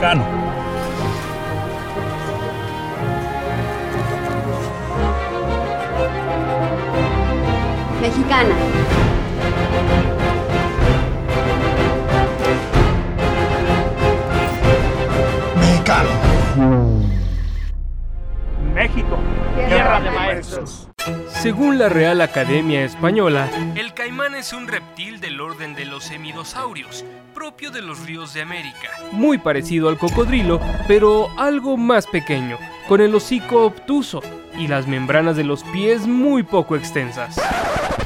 Mexicano. Mexicana. Mexicano. México, tierra de maestros. Según la Real Academia Española, el caimán es un reptil del orden de los hemidosaurios, propio de los ríos de América. Muy parecido al cocodrilo, pero algo más pequeño, con el hocico obtuso y las membranas de los pies muy poco extensas.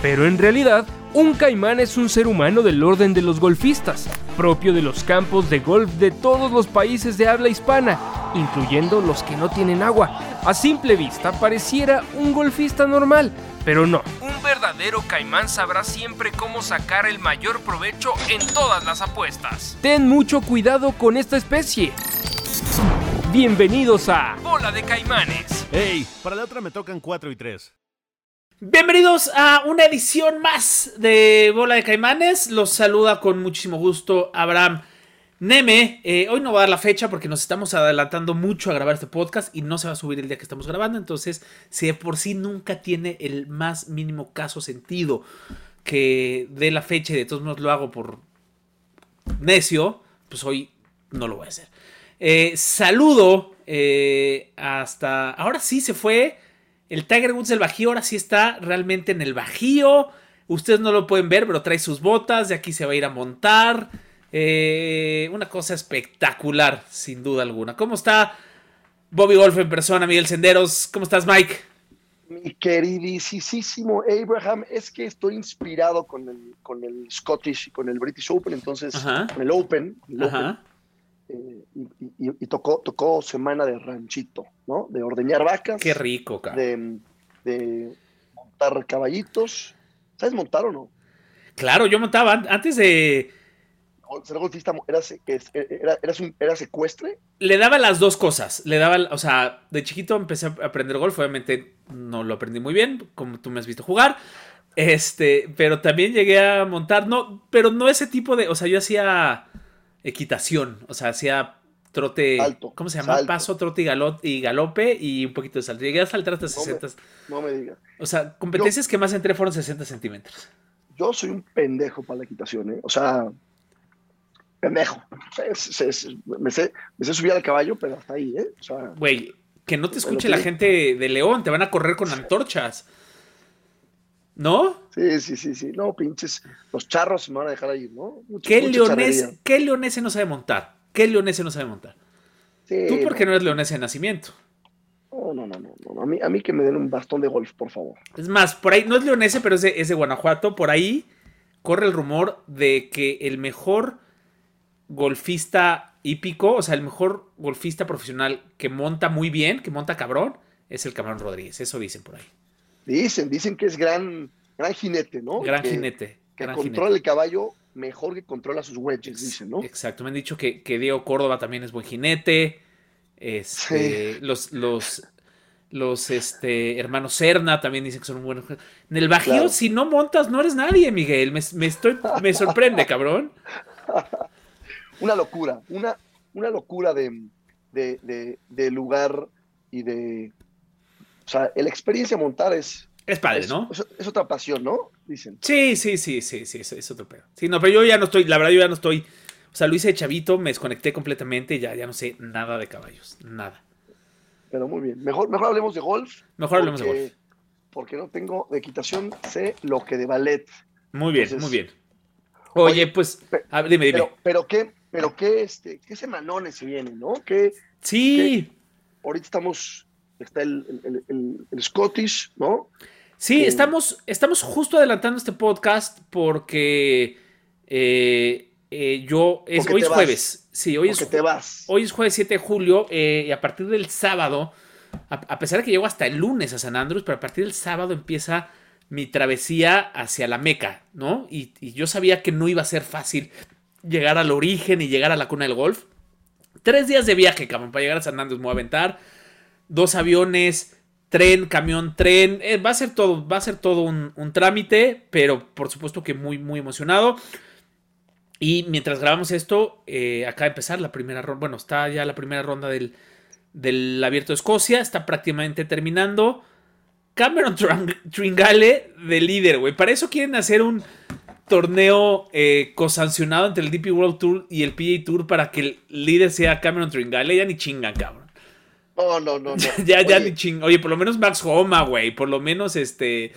Pero en realidad, un caimán es un ser humano del orden de los golfistas, propio de los campos de golf de todos los países de habla hispana, incluyendo los que no tienen agua. A simple vista pareciera un golfista normal, pero no. Un verdadero caimán sabrá siempre cómo sacar el mayor provecho en todas las apuestas. Ten mucho cuidado con esta especie. Bienvenidos a Bola de Caimanes. Hey, para la otra me tocan 4 y 3. Bienvenidos a una edición más de Bola de Caimanes. Los saluda con muchísimo gusto Abraham Neme. Eh, hoy no va a dar la fecha porque nos estamos adelantando mucho a grabar este podcast y no se va a subir el día que estamos grabando. Entonces, si de por sí nunca tiene el más mínimo caso sentido que dé la fecha y de todos modos lo hago por necio, pues hoy no lo voy a hacer. Eh, saludo eh, hasta... Ahora sí se fue. El Tiger Woods del Bajío ahora sí está realmente en el Bajío. Ustedes no lo pueden ver, pero trae sus botas. De aquí se va a ir a montar. Eh, una cosa espectacular, sin duda alguna. ¿Cómo está Bobby Golf en persona, Miguel Senderos? ¿Cómo estás, Mike? Mi queridísimo Abraham, es que estoy inspirado con el, con el Scottish y con el British Open, entonces, Ajá. con el Open, el Ajá. Open, eh, y, y- y tocó, tocó semana de ranchito, ¿no? De ordeñar vacas, Qué rico, cabrón. de, de montar caballitos. ¿Sabes montar o no? Claro, yo montaba an- antes de. Ser golfista era, es- era, eras un- era secuestre. Le daba las dos cosas. Le daba, o sea, de chiquito empecé a aprender golf. Obviamente no lo aprendí muy bien, como tú me has visto jugar. Este, pero también llegué a montar, no, pero no ese tipo de, o sea, yo hacía equitación, o sea, hacía trote, Salto, ¿cómo se llama? salto. Paso, trote y, galo- y galope y un poquito de salto. Llegué a saltar hasta No me- 60, No me digas. o sea, competencias que más entré fueron 60 centímetros. Yo soy un pendejo para la equitación, ¿eh? O sea, pendejo. Me, sé, me sé subir al caballo, pero hasta ahí, ¿eh? O sea, Güey, que no te escuche la gente de León, te van a correr con antorchas. ¿No? sí, sí, sí, sí. No, pinches. Los charros me van a dejar ahí, ¿no? Mucha- ¿Qué, leonés. ¿Qué leonese no sabe montar? ¿Qué leonese no sabe montar? Sí, Tú porque no eres leonese de nacimiento. No, no, no, no, no. A mí, a mí que me den un bastón de golf, por favor. Es más, por ahí, no es leonese, pero es de, es de Guanajuato. Por ahí corre el rumor de que el mejor golfista hípico, o sea, el mejor golfista profesional que monta muy bien, que monta cabrón, es el Camarón Rodríguez. Eso dicen por ahí. Dicen, dicen que es gran, gran jinete, ¿no? Gran que, jinete. Que gran controla jinete. el caballo mejor que controla sus wedges, dicen, ¿no? Exacto, me han dicho que, que Diego Córdoba también es buen jinete. Este, Los, los, los este, hermanos Serna también dicen que son buenos. En el Bajío, Claro. si no montas, no eres nadie, Miguel. Me, me estoy, me sorprende, cabrón. Una locura, una, una locura de, de, de- de lugar y de O sea, la experiencia montar es. Es padre, es, ¿no? Es, es otra pasión, ¿no? Dicen. Sí, sí, sí, sí, sí, es, es otro pedo. Sí, no, pero yo ya no estoy, la verdad, yo ya no estoy. O sea, lo hice de chavito, me desconecté completamente, ya, ya no sé nada de caballos, nada. Pero muy bien. Mejor, mejor hablemos de golf. Mejor hablemos de golf. Porque no tengo de equitación, sé lo que de ballet. Muy bien, Entonces- muy bien. Oye, Oye, pues, pe- a ver, dime, dime. Pero, pero qué, pero qué, este, qué semanones se vienen, ¿no? Que sí, ahorita estamos, está el, el- el- el Scottish, ¿no? sí, que- estamos, estamos justo adelantando este podcast porque eh, eh, yo, es, Porque hoy es vas. jueves. Sí, hoy es, te vas. Hoy es jueves 7 de julio eh, y a partir del sábado, a, a pesar de que llego hasta el lunes a San Andrés, pero a partir del sábado empieza mi travesía hacia la Meca, ¿no? Y, y yo sabía que no iba a ser fácil llegar al origen y llegar a la cuna del golf. Tres días de viaje, cabrón, para llegar a San Andrés me voy a aventar. Dos aviones, tren, camión, tren. Eh, va a ser todo, va a ser todo un, trámite, pero por supuesto que muy, muy emocionado. Y mientras grabamos esto, eh, acaba de empezar la primera ronda. Bueno, está ya la primera ronda del, del Abierto de Escocia. Está prácticamente terminando. Cameron Tringale de líder, güey. Para eso quieren hacer un torneo eh, cosancionado entre el DP World Tour y el PGA Tour para que el líder sea Cameron Tringale. Ya ni chingan, cabrón. No, no, no, no. ya, ya ni chingan. Oye, por lo menos Max Homa, güey. Por lo menos este.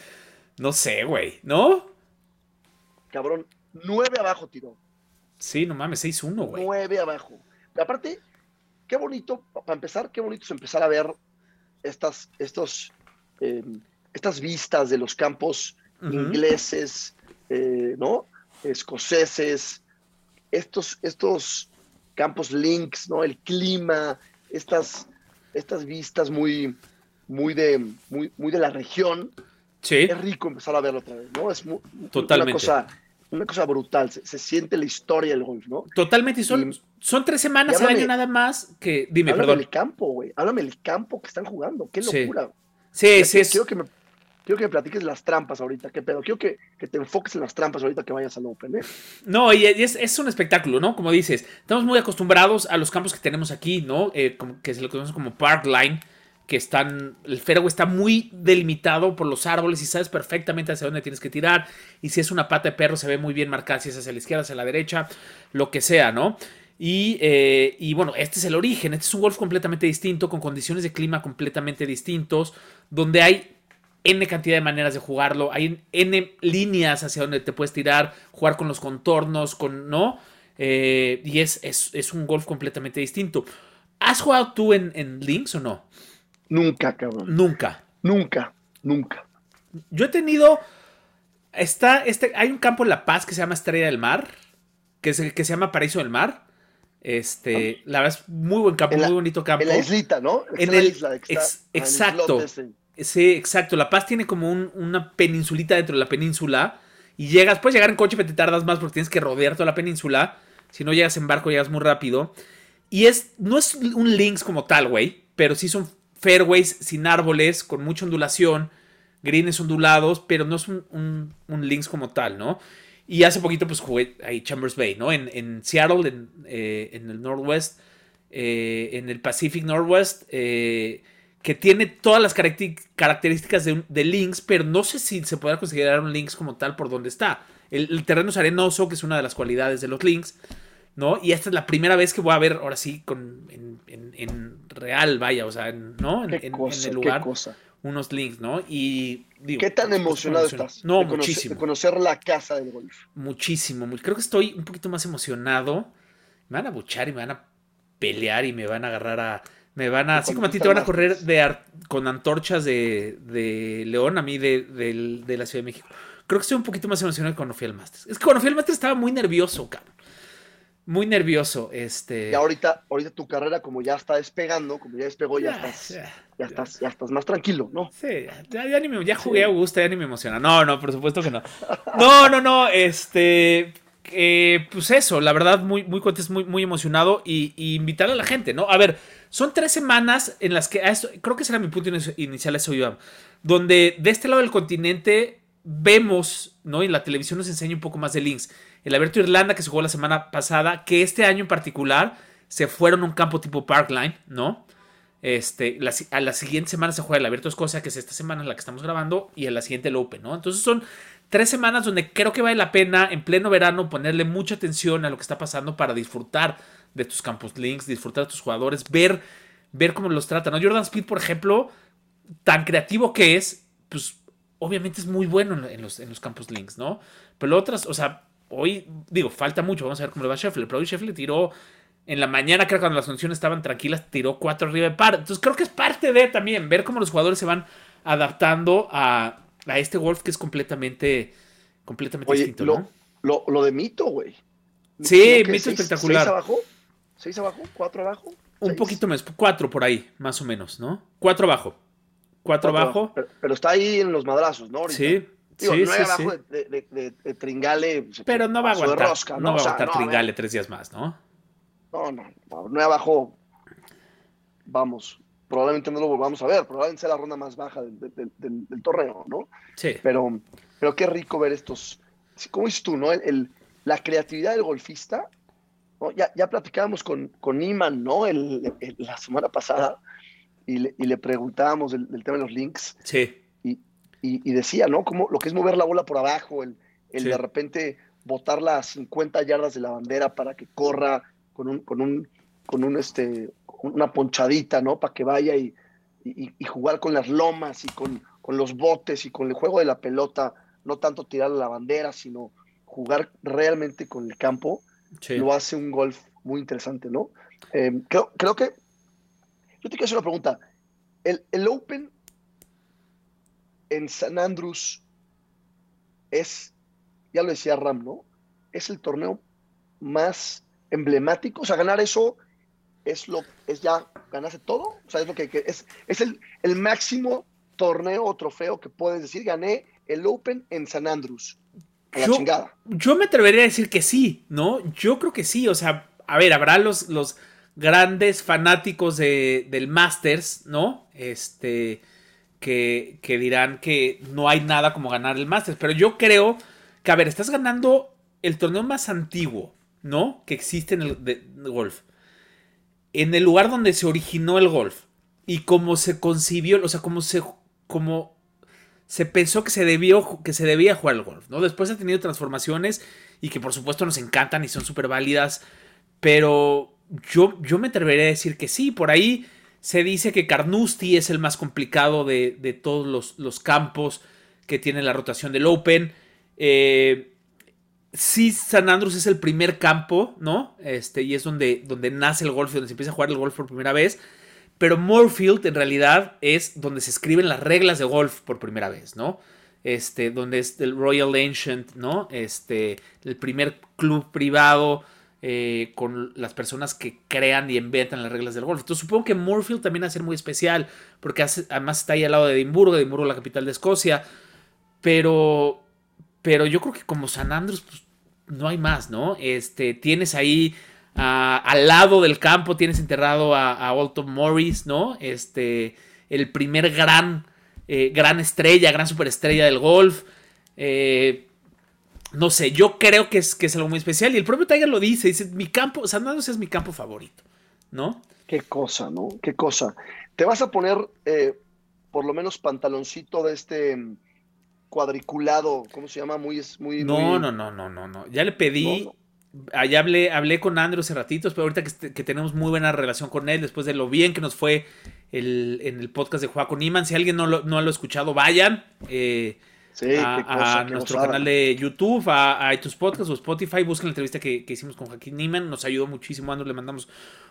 No sé, güey. ¿No? Cabrón, nueve abajo tiró. Sí, no mames, 6-1, güey. Nueve abajo. Pero aparte, qué bonito, para empezar, qué bonito es empezar a ver estas, estos, eh, estas vistas de los campos ingleses, eh, ¿no? Escoceses, estos, estos campos links, ¿no? El clima, estas, estas vistas muy, muy de, muy, muy de la región. Sí. Es rico empezar a verlo otra vez, ¿no? Es mu- Totalmente. una cosa, una cosa brutal. Se, se siente la historia del golf, ¿no? Totalmente, y son, Y- son tres semanas y al háblame- año nada más que. Dime, Háblame perdón. del campo, güey. Háblame del campo que están jugando. Qué Sí. locura. Sí, sí, es. Quiero que me, quiero que platiques las trampas ahorita. ¿Qué pedo? Quiero que, que te enfoques en las trampas ahorita que vayas al Open. ¿eh? No, y es, es un espectáculo, ¿no? Como dices, estamos muy acostumbrados a los campos que tenemos aquí, ¿no? Eh, que se lo conocemos como Parkline, que están. El fairway está muy delimitado por los árboles y sabes perfectamente hacia dónde tienes que tirar. Y si es una pata de perro, se ve muy bien marcada, si es hacia la izquierda, hacia la derecha, lo que sea, ¿no? Y, eh, y bueno, este es el origen. Este es un golf completamente distinto, con condiciones de clima completamente distintos, donde hay N cantidad de maneras de jugarlo, hay N líneas hacia donde te puedes tirar, jugar con los contornos, con, ¿no? Eh, y es, es, es un golf completamente distinto. ¿Has jugado tú en, en Links o no? Nunca, cabrón. Nunca. Nunca, nunca. Yo he tenido. Está, este, hay un campo en La Paz que se llama Estrella del Mar, que, es, que se llama Paraíso del Mar. Este, la verdad es muy buen campo, la- muy bonito campo. En la islita, ¿no? En la el- isla, ex- el exacto. Sí, exacto. La Paz tiene como un- una peninsulita dentro de la península. Y llegas, puedes llegar en coche, pero te tardas más porque tienes que rodear toda la península. Si no llegas en barco, llegas muy rápido. Y es, no es un links como tal, güey. Pero sí son fairways sin árboles, con mucha ondulación, greens ondulados, pero no es un, un, un links como tal, ¿no? Y hace poquito, pues jugué ahí Chambers Bay, ¿no? En, Seattle, en, eh, en el Northwest, eh, en el Pacific Northwest, eh, que tiene todas las características de, de links, pero no sé si se podrá considerar un links como tal por donde está. El, el terreno es arenoso, que es una de las cualidades de los links, ¿no? Y esta es la primera vez que voy a ver, ahora sí, con, en, en- en real, vaya, o sea, en- ¿no? En, cosa, en el qué lugar, cosa. unos links, ¿no? Y digo, ¿Qué tan por supuesto, emocionado emociona. estás? No, de conocer- muchísimo De conocer la casa del golf. muchísimo. mu- Creo que estoy un poquito más emocionado. Me van a buchar y me van a pelear y me van a agarrar a. Me van a. Así como a ti te van a correr de con antorchas de, de León, a mí de, de la Ciudad de México. Creo que estoy un poquito más emocionado que cuando fui al Masters. Es que cuando fui al Masters estaba muy nervioso, cabrón. Muy nervioso. Este. Y ahorita, ahorita tu carrera, como ya está despegando, como ya despegó, ya Ya, estás, ya, ya estás, ya estás más tranquilo, ¿no? Sí, ya, ni me, ya jugué a gusto, ya ni me emociona. No, no, por supuesto que no. No, no, no, este, eh, pues eso, la verdad, muy, muy contento, muy, muy emocionado y, y invitar a la gente, ¿no? A ver, son tres semanas en las que, a eso- creo que ese era mi punto inici- inicial, a eso iba, donde de este lado del continente vemos, ¿no? Y la televisión nos enseña un poco más de links. El Abierto de Irlanda que se jugó la semana pasada, que este año en particular se fueron a un campo tipo Parkline, ¿no? Este, la a la siguiente semana se juega el Abierto Escocia, que es esta semana en la que estamos grabando, y a la siguiente el Open, ¿no? Entonces son tres semanas donde creo que vale la pena en pleno verano ponerle mucha atención a lo que está pasando para disfrutar de tus campus links, disfrutar de tus jugadores, ver, ver cómo los tratan, ¿no? Jordan Speed, por ejemplo, tan creativo que es, pues obviamente es muy bueno en, los, en los campus links, ¿no? Pero otras, o sea, hoy, digo, falta mucho, vamos a ver cómo le va a Sheffield, pero hoy Sheffield tiró en la mañana, creo que cuando las condiciones estaban tranquilas, tiró cuatro arriba de par. Entonces creo que es parte de también ver cómo los jugadores se van adaptando a, a este golf que es completamente, completamente Oye, distinto, lo, ¿no? lo, lo de Mito, güey. Sí, Mito seis- espectacular. ¿Seis abajo? ¿Seis abajo? ¿Cuatro abajo? Un ¿Seis? poquito más, cuatro por ahí, más o menos, ¿no? Cuatro abajo. Cuatro, abajo. Pero, pero está ahí en los madrazos, ¿no? Ahorita. Sí, Digo, sí, nueve sí, abajo sí. De, de- de- de Tringale. Pero no va a aguantar. rosca, no, va O a aguantar no, a Tringale tres días más, ¿no? No, no, no, abajo. Vamos, probablemente no lo volvamos a ver. Probablemente sea la ronda más baja del, del- del- del torneo, ¿no? Sí. Pero, pero qué rico ver estos. sí, Como dices tú, ¿no? El, el- la creatividad del golfista. ¿No? Ya, ya platicábamos con, con Iman, ¿no? El- el- la semana pasada. Y le, y le preguntábamos del, del tema de los links. Sí. Y, y decía, ¿no? Como lo que es mover la bola por abajo, el, el Sí. de repente botarla a 50 yardas de la bandera para que corra con un, con un, con un este, una ponchadita, ¿no? Para que vaya y jugar con las lomas y con, con los botes y con el juego de la pelota, no tanto tirar la bandera, sino jugar realmente con el campo, Lo hace un golf muy interesante, ¿no? Eh, creo, creo que, yo te quiero hacer una pregunta. El, el Open en San Andrews es, ya lo decía Ram, ¿no? Es el torneo más emblemático, o sea, ganar eso es lo, es ya ganarse todo, o sea, es lo que, que es, es el, el máximo torneo o trofeo que puedes decir, gané el Open en San Andrews. A la Yo- chingada. Yo me atrevería a decir que sí, ¿no? Yo creo que sí. O sea, a ver, habrá los, los grandes fanáticos de, del Masters, ¿no? Este. Que, que dirán que no hay nada como ganar el Masters. Pero yo creo que, a ver, estás ganando el torneo más antiguo, ¿no? Que existe en el de- de golf. En el lugar donde se originó el golf. Y cómo se concibió, o sea, cómo se. Como se pensó que se, debió, que se debía jugar el golf, ¿no? Después ha tenido transformaciones y que por supuesto nos encantan y son súper válidas, pero yo, yo me atrevería a decir que sí, por ahí se dice que Carnoustie es el más complicado de, de todos los, los campos que tiene la rotación del Open. Eh, sí, San Andrews es el primer campo, ¿no? Este, y es donde, donde nace el golf, donde se empieza a jugar el golf por primera vez. Pero Moorfield en realidad es donde se escriben las reglas de golf por primera vez, ¿no? Este, donde es el Royal Ancient, ¿no? Este, el primer club privado eh, con las personas que crean y inventan las reglas del golf. Entonces supongo que Moorfield también va a ser muy especial, porque además está ahí al lado de Edimburgo, Edimburgo la capital de Escocia, pero, pero yo creo que como San Andrews, pues, no hay más, ¿no? Este, tienes ahí ah, al lado del campo, tienes enterrado a, a Alton Morris, ¿no? Este, el primer gran, eh, gran estrella, gran superestrella del golf. Eh, no sé, yo creo que es, que es algo muy especial. Y el propio Tiger lo dice, dice, mi campo, San Andrews es mi campo favorito, ¿no? Qué cosa, ¿no? Qué cosa. Te vas a poner eh, por lo menos pantaloncito de este mm, cuadriculado, ¿cómo se llama? Muy, es muy, No, muy- no, no, no, no, no. Ya le pedí. No, Allá hablé, hablé con Andrew hace ratitos, pero ahorita que, este- que tenemos muy buena relación con él, después de lo bien que nos fue el, en el podcast de Juan con Iman. Si alguien no lo, no lo ha escuchado, vayan eh, Sí, a, nuestro canal de YouTube, a, a iTunes Podcast o Spotify. Busquen la entrevista que, que hicimos con Joaquín Niman. Nos ayudó muchísimo, Andrew. Le mandamos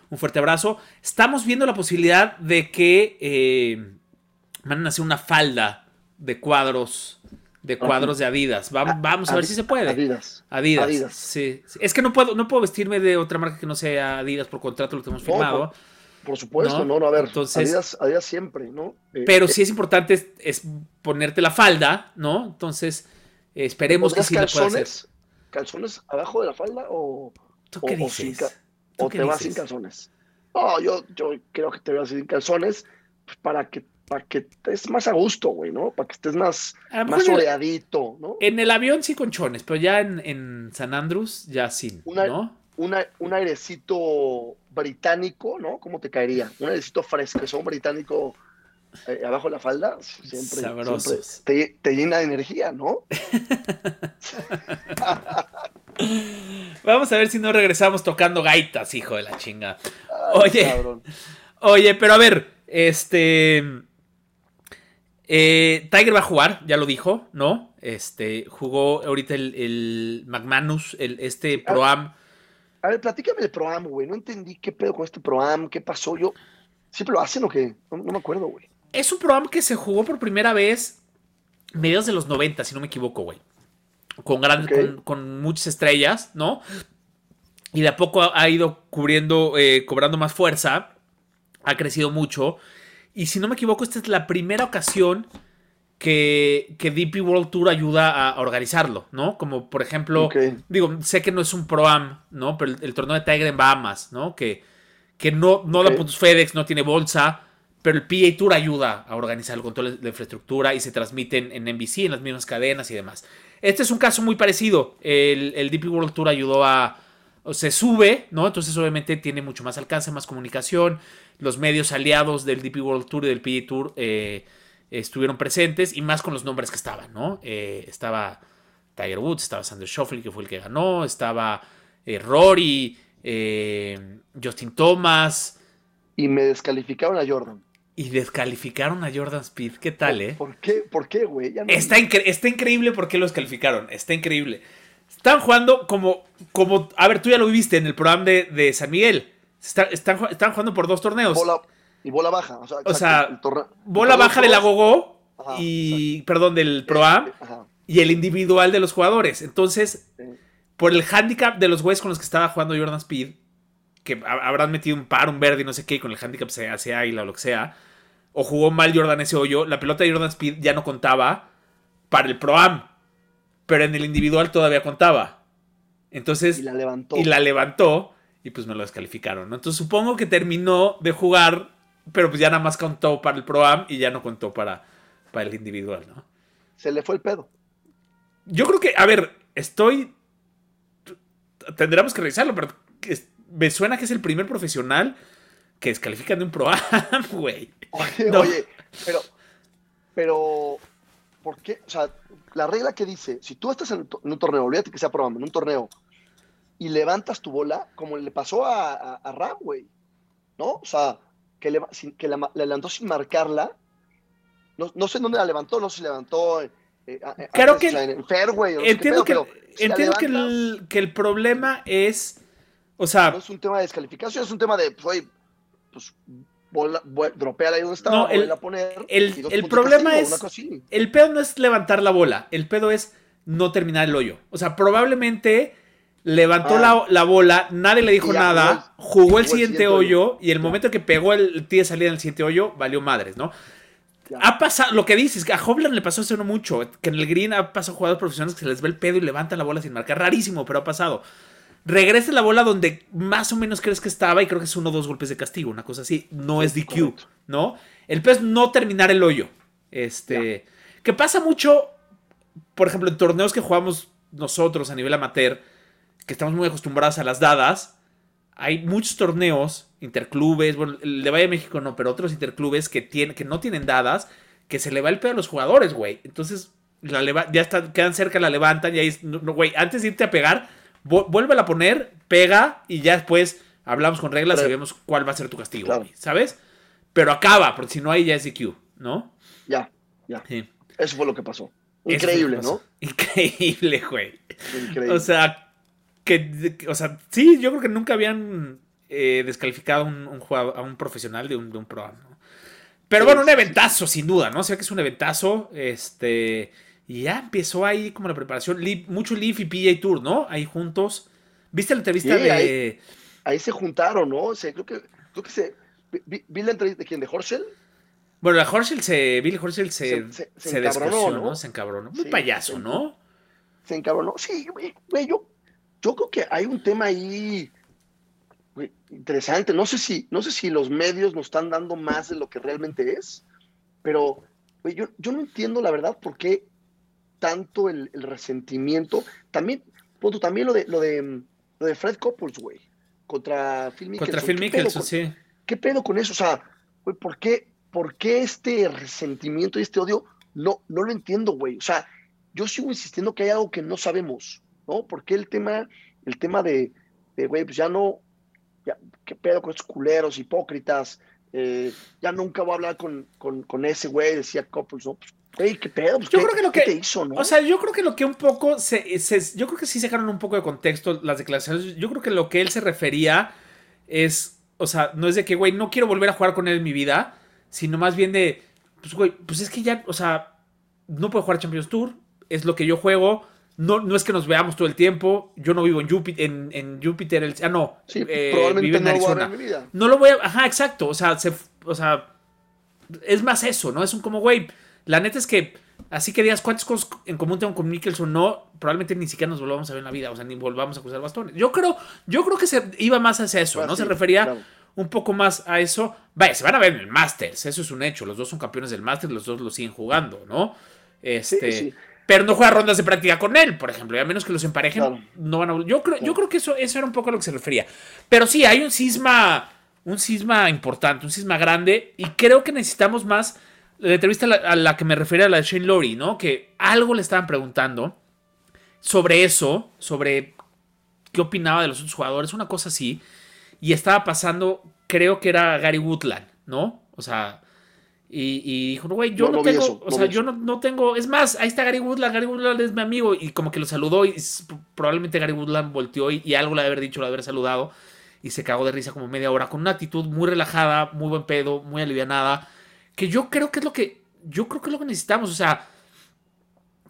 un fuerte abrazo. Estamos viendo la posibilidad de que eh, van a hacer una falda de cuadros de cuadros de Adidas. Va- vamos a ver si se puede. Adidas. Adidas. Adidas. Sí, sí. Es que no puedo, no puedo vestirme de otra marca que no sea Adidas por contrato, lo tenemos No, firmado. Por supuesto, ¿No? no, no, a ver, Entonces- Adidas, Adidas siempre, ¿no? Eh, Pero sí es importante es, es ponerte la falda, ¿no? Entonces, eh, esperemos que ¿pondrás sí la pueda hacer. calzones? ¿Calzones abajo de la falda o, ¿Tú o- qué o sin dices? ca- ¿Tú o qué te vas sin dices? calzones? No, yo, yo creo que te vas sin calzones pues, para que para que estés más a gusto, güey, ¿no? Para que estés más, más ¿no? En el avión sí con chones, pero ya en, en San Andrews ya sin, Una- ¿no? una, un airecito británico, ¿no? ¿Cómo te caería? Un airecito fresco, un británico eh, abajo de la falda, siempre, siempre te, te, llena de energía, ¿no? Vamos a ver si no regresamos tocando gaitas, hijo de la chinga. oye, oye, pero a ver, este. Eh, Tiger va a jugar, ya lo dijo, ¿no? Este, jugó ahorita el, el McManus, el, este Pro-Am. A ver, platícame del Pro-Am, güey. No entendí qué pedo con este Pro-Am, qué pasó. Yo, ¿siempre lo hacen o qué? No, me acuerdo, güey. Es un Pro-Am que se jugó por primera vez mediados de los 90, si no me equivoco, güey con, grandes, con, muchas estrellas, ¿no? Y de a poco ha, ido cubriendo, eh, cobrando más fuerza, ha crecido mucho. Y si no me equivoco, esta es la primera ocasión que, que DP World Tour ayuda a organizarlo, ¿no? Como por ejemplo, digo, sé que no es un Pro-Am, ¿no? Pero el, torneo de Tiger en Bahamas, ¿no? Que, que no, no da puntos FedEx, no tiene bolsa, pero el PA Tour ayuda a organizar el control de infraestructura y se transmiten en NBC, en las mismas cadenas y demás. Este es un caso muy parecido. El, el DP World Tour ayudó a. Se sube, ¿no? Entonces, obviamente, tiene mucho más alcance, más comunicación. Los medios aliados del DP World Tour y del PA Tour eh, estuvieron presentes y más con los nombres que estaban, ¿no? Eh, estaba Tiger Woods, estaba Sander Schofield, que fue el que ganó, estaba eh, Rory, Justin Thomas. Y me descalificaron a Jordan. Y descalificaron a Jordan Speed. ¿Qué tal, eh? ¿Por qué, ¿Por qué, güey? está, está increíble por qué los calificaron. Está increíble. Están jugando como, como. A ver, tú ya lo viviste en el programa de, San Miguel. están, están, jugando por dos torneos. y bola baja. O sea, bola baja del Agogó y. Perdón, del Proam. Y el individual de los jugadores. Entonces, por el handicap de los güeyes con los que estaba jugando Jordan Speed, que habrán metido un par, un verde y no sé qué, con el handicap se hace águila o lo que sea o jugó mal Jordan ese hoyo, la pelota de Jordan Speed ya no contaba para el Pro-Am, pero en el individual todavía contaba. Entonces, y la levantó. Y la levantó y pues me lo descalificaron. Entonces supongo que terminó de jugar, pero pues ya nada más contó para el Pro-Am y ya no contó para, para el individual, ¿no? Se le fue el pedo. Yo creo que, a ver, estoy... Tendremos que revisarlo, pero me suena que es el primer profesional que descalifican de un Pro-Am, güey. Oye, pero, pero, ¿por qué? O sea, la regla que dice, si tú estás en un torneo, olvídate que sea Pro-Am, en un torneo, y levantas tu bola, como le pasó a, Ram, güey, ¿no? O sea, que, le, que la, levantó sin marcarla. No, sé en dónde la levantó, no sé si levantó eh, Creo que, en Fairway. entiendo que, entiendo que, el, que el problema es. O sea. No es un tema de descalificación, es un tema de. Pues, pues, bola, ahí donde estaba, no, el, a poner. El, problema es. El pedo no es levantar la bola, el pedo es no terminar el hoyo. O sea, probablemente levantó ah. la, bola, nadie le dijo nada, jugó, el siguiente, hoyo, y el momento que pegó el tee de salida en el siguiente hoyo, valió madres, ¿no? Ha pasado, lo que dices, que a Hobler le pasó eso no mucho, que en el green ha pasado jugadores profesionales que se les ve el pedo y levantan la bola sin marcar, rarísimo, pero ha pasado regresa la bola donde más o menos crees que estaba y creo que es uno o dos golpes de castigo, una cosa así. No es DQ, ¿no? El es no terminar el hoyo. Este, que pasa mucho, por ejemplo, en torneos que jugamos nosotros a nivel amateur, que estamos muy acostumbrados a las dadas. Hay muchos torneos, interclubes, bueno, el de Valle de México no, pero otros interclubes que, tienen, que no tienen dadas, que se le va el pedo a los jugadores, güey. Entonces, la ya está, quedan cerca, la levantan y ahí, güey, antes de irte a pegar, vuelve a poner, pega y ya después hablamos con reglas y vemos cuál va a ser tu castigo, ¿sabes? Pero acaba, porque si no hay ya es DQ, ¿no? Ya, ya. Eso fue lo que pasó. Increíble, ¿no? Increíble, güey. Increíble. O sea, que, o sea, sí, yo creo que nunca habían eh, descalificado un, un jugador, a un profesional de un, de un pro, ¿no? Pero bueno, un eventazo, sin duda, ¿no? O sea que es un eventazo. Este. Y ya empezó ahí como la preparación, mucho Leaf y PJ Tour, ¿no? Ahí juntos. ¿Viste la entrevista de...? Ahí, se juntaron, ¿no? O sea, creo que, creo que se... ¿Vi, la entrevista de quién? ¿De Horschel? Bueno, la Horschel se... Billy Horschel se, se, se, ¿no? Se encabronó. Muy payaso, ¿no? Se encabronó. Sí, güey, yo, yo creo que hay un tema ahí interesante. No sé, si, no sé si los medios nos están dando más de lo que realmente es, pero güey, yo, yo no entiendo la verdad por qué tanto el, resentimiento. También, punto, también lo de, lo de, lo de Fred Couples, güey, contra Phil Mickelson. Contra Phil ¿Qué Mickelson, con- sí. ¿Qué pedo con eso? O sea, güey, ¿por qué, ¿por qué este resentimiento y este odio? No, no lo entiendo, güey. O sea, yo sigo insistiendo que hay algo que no sabemos, ¿no? Porque el tema, el tema de, de, güey, pues ya no, ya, ¿qué pedo con estos culeros, hipócritas? Eh, ya nunca voy a hablar con, con, con ese güey, decía Couples, ¿no? Pues, ¿qué pedo? Pues, Yo ¿qué- creo que lo que- te hizo, no? O sea, yo creo que lo que un poco se, se- yo creo que sí sacaron un poco de contexto las declaraciones. Yo creo que lo que él se refería es, o sea, no es de que, güey, no quiero volver a jugar con él en mi vida, sino más bien de, pues, güey, pues es que ya, o sea, no puedo jugar Champions Tour, es lo que yo juego. No, no es que nos veamos todo el tiempo. Yo no vivo en Júpiter. En, en Júpiter el- ah, no. sí, eh, probablemente en no lo voy a ver Arizona. en mi vida. No lo voy a. Ajá, exacto. O sea, se, o sea, es más eso, ¿no? Es un como, güey. La neta es que, así que digas cuántas cosas en común tengo con Mickelson, no, probablemente ni siquiera nos volvamos a ver en la vida, o sea, ni volvamos a cruzar bastones. Yo creo, yo creo que se iba más hacia eso, ¿no? sí, se refería claro. un poco más a eso. Vaya, se van a ver en el Masters, eso es un hecho. Los dos son campeones del Masters, los dos lo siguen jugando, ¿no? Este. sí. Pero no juega rondas de práctica con él, por ejemplo. Y a menos que los emparejen, Claro. no van a. Yo creo, yo creo que eso, eso era un poco a lo que se refería. Pero sí, hay un cisma. Un cisma importante, un cisma grande. Y creo que necesitamos más. La entrevista a la, a la que me refería a la de Shane Lowry, ¿no? Que algo le estaban preguntando sobre eso, sobre qué opinaba de los otros jugadores, una cosa así. Y estaba pasando, creo que era Gary Woodland, ¿no? O sea, y, y dijo, güey, yo No, tengo, eso, o no sea, yo no, no tengo, es más, ahí está Gary Woodland, Gary Woodland es mi amigo, y como que lo saludó y probablemente Gary Woodland volteó y, y algo le haber dicho, le haber saludado y se cagó de risa como media hora con una actitud muy relajada, muy buen pedo, muy alivianada, que yo creo que es lo que, yo creo que es lo que necesitamos, o sea,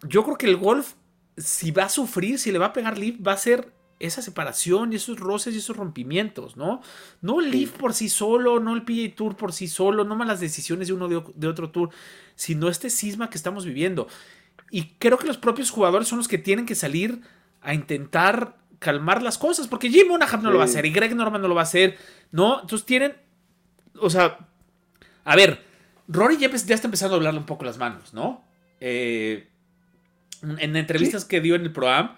yo creo que el golf, si va a sufrir, si le va a pegar Leaf, va a ser esa separación y esos roces y esos rompimientos, ¿no? No el Leaf por sí solo, no el PGA Tour por sí solo, no malas decisiones de uno de, de otro tour, sino este cisma que estamos viviendo. Y creo que los propios jugadores son los que tienen que salir a intentar calmar las cosas, porque Jim Monaghan no lo va a Sí. hacer y Greg Norman no lo va a hacer, ¿no? Entonces tienen, o sea, a ver, Rory ya, empe- ya está empezando a hablarle un poco las manos, ¿no? Eh, en entrevistas que dio en el Pro-Am,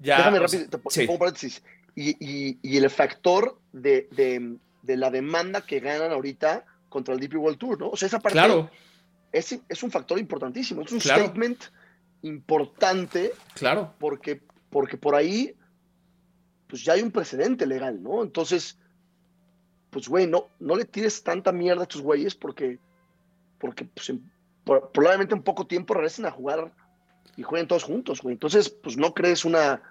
ya... Déjame o sea, rápido, te, po- sí. te pongo paréntesis. Y, y- y el factor de, de- de la demanda que ganan ahorita contra el DP World Tour, ¿no? O sea, esa parte Claro, es, es un factor importantísimo, es un Claro. statement importante claro. porque, porque por ahí pues ya hay un precedente legal, ¿no? Entonces, pues güey, no, no le tires tanta mierda a estos güeyes porque, porque pues, probablemente en poco tiempo regresen a jugar y jueguen todos juntos, güey. Entonces, pues no crees una,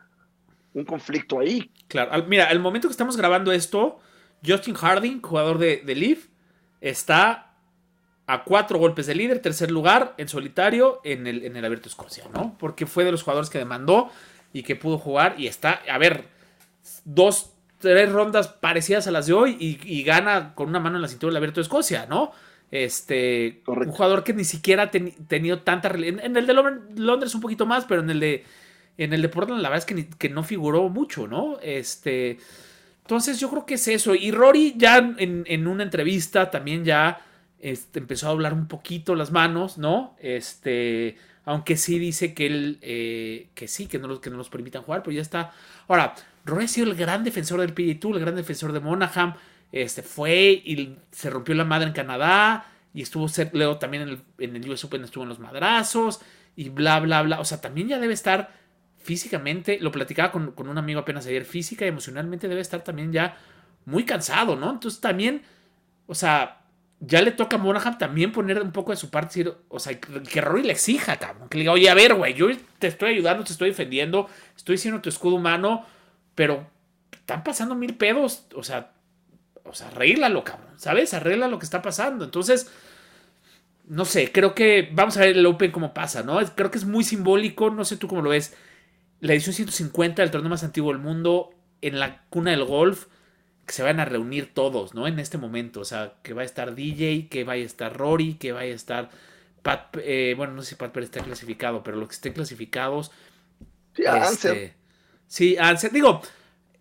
un conflicto ahí. Claro, mira, al momento que estamos grabando esto, Justin Harding, jugador de, de Leaf, está a cuatro golpes de líder, tercer lugar en solitario en el, en el Abierto Escocia, ¿no? Porque fue de los jugadores que demandó y que pudo jugar y está, a ver, dos, tres rondas parecidas a las de hoy y, gana con una mano en la cintura el Abierto Escocia, ¿no? Este, Correcto. un jugador que ni siquiera ha teni- tenido tanta en, en el de Lon- Londres un poquito más, pero en el de en el de Portland la verdad es que, ni- que no figuró mucho, ¿no? Este, entonces yo creo que es eso. Y Rory ya en, en una entrevista también ya este, empezó a hablar un poquito las manos, ¿no? Este, aunque sí dice que él, eh, que sí, que no, los, que no los permitan jugar, pero ya está. Ahora, Rory ha sido el gran defensor del PGA Tour, el gran defensor de Monaghan. Este, fue y se rompió la madre en Canadá y estuvo luego también en el, en el US Open estuvo en los madrazos y bla, bla, bla. O sea, también ya debe estar físicamente, lo platicaba con, con un amigo apenas ayer, física y emocionalmente debe estar también ya muy cansado, ¿no? Entonces también, o sea, ya le toca a Monaghan también poner un poco de su parte, o sea, que Rory le exija, cabrón, que le diga, oye, a ver, güey, yo te estoy ayudando, te estoy defendiendo, estoy siendo tu escudo humano, pero están pasando mil pedos, o sea, o sea, arréglalo, cabrón, ¿sabes? Arregla lo que está pasando. Entonces, no sé, creo que vamos a ver el Open cómo pasa, ¿no? Creo que es muy simbólico, no sé tú cómo lo ves. La edición 150 del torneo más antiguo del mundo, en la cuna del golf, que se van a reunir todos, ¿no? En este momento, o sea, que va a estar DJ, que vaya a estar Rory, que vaya a estar Pat, eh, bueno, no sé si Pat Pérez está clasificado, pero los que estén clasificados, Sí, este, Anser. Sí, Anser. Digo,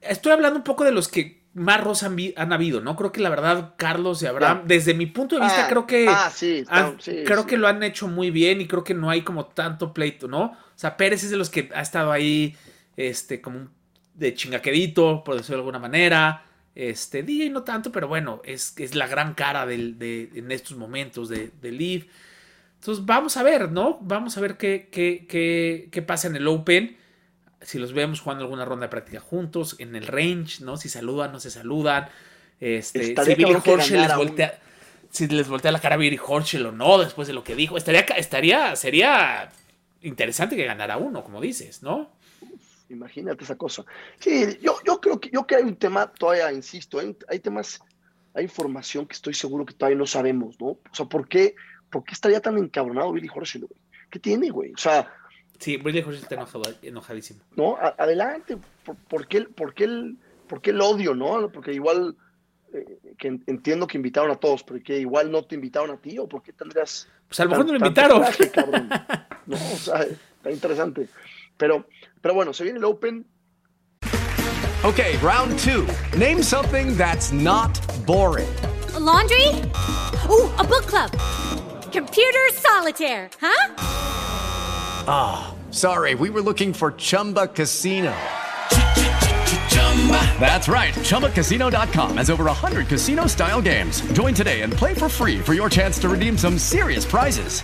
estoy hablando un poco de los que más ros han, habido, ¿no? Creo que la verdad, Carlos y Abraham, desde mi punto de vista, Ah, creo que. Ah, sí, sí, creo sí. que lo han hecho muy bien y creo que no hay como tanto pleito, ¿no? O sea, Pérez es de los que ha estado ahí, este, como un de chingaquedito, por decirlo de alguna manera. Este, DJ no tanto, pero bueno, es, es la gran cara del, de, en estos momentos de, de Leaf. Entonces vamos a ver, ¿no? Vamos a ver qué, qué, qué, qué pasa en el Open. Si los vemos jugando alguna ronda de práctica juntos, en el range, ¿no? Si saludan, no se saludan. Este, Estaría si Billy Horschel les un- voltea, si les voltea la cara a Billy Horschel o no, después de lo que dijo. Estaría, estaría, sería interesante que ganara uno, como dices, ¿no? Imagínate esa cosa. Sí, yo, yo creo que yo creo que hay un tema, todavía insisto, hay, hay temas, hay información que estoy seguro que todavía no sabemos, ¿no? O sea, ¿por qué, por qué estaría tan encabronado Billy Horschel, güey? ¿Qué tiene, güey? O sea, Sí, Billy Horschel está enojado- enojadísimo. ¿no? A- adelante, ¿por, por qué, el- por, qué el, ¿por qué el odio, no? Porque igual, eh, que en- entiendo que invitaron a todos, pero que igual no te invitaron a ti, o por qué tendrías Pues a lo mejor no lo invitaron. cabrón? No, o sea, está interesante. Pero, pero bueno, se viene el Open, Okay, round two. Name something that's not boring. A laundry? Ooh, a book club. Computer solitaire, huh? Sorry, we were looking for Chumba Casino. That's right. ChumbaCasino.com has over 100 casino style games. Join today and play for free for your chance to redeem some serious prizes.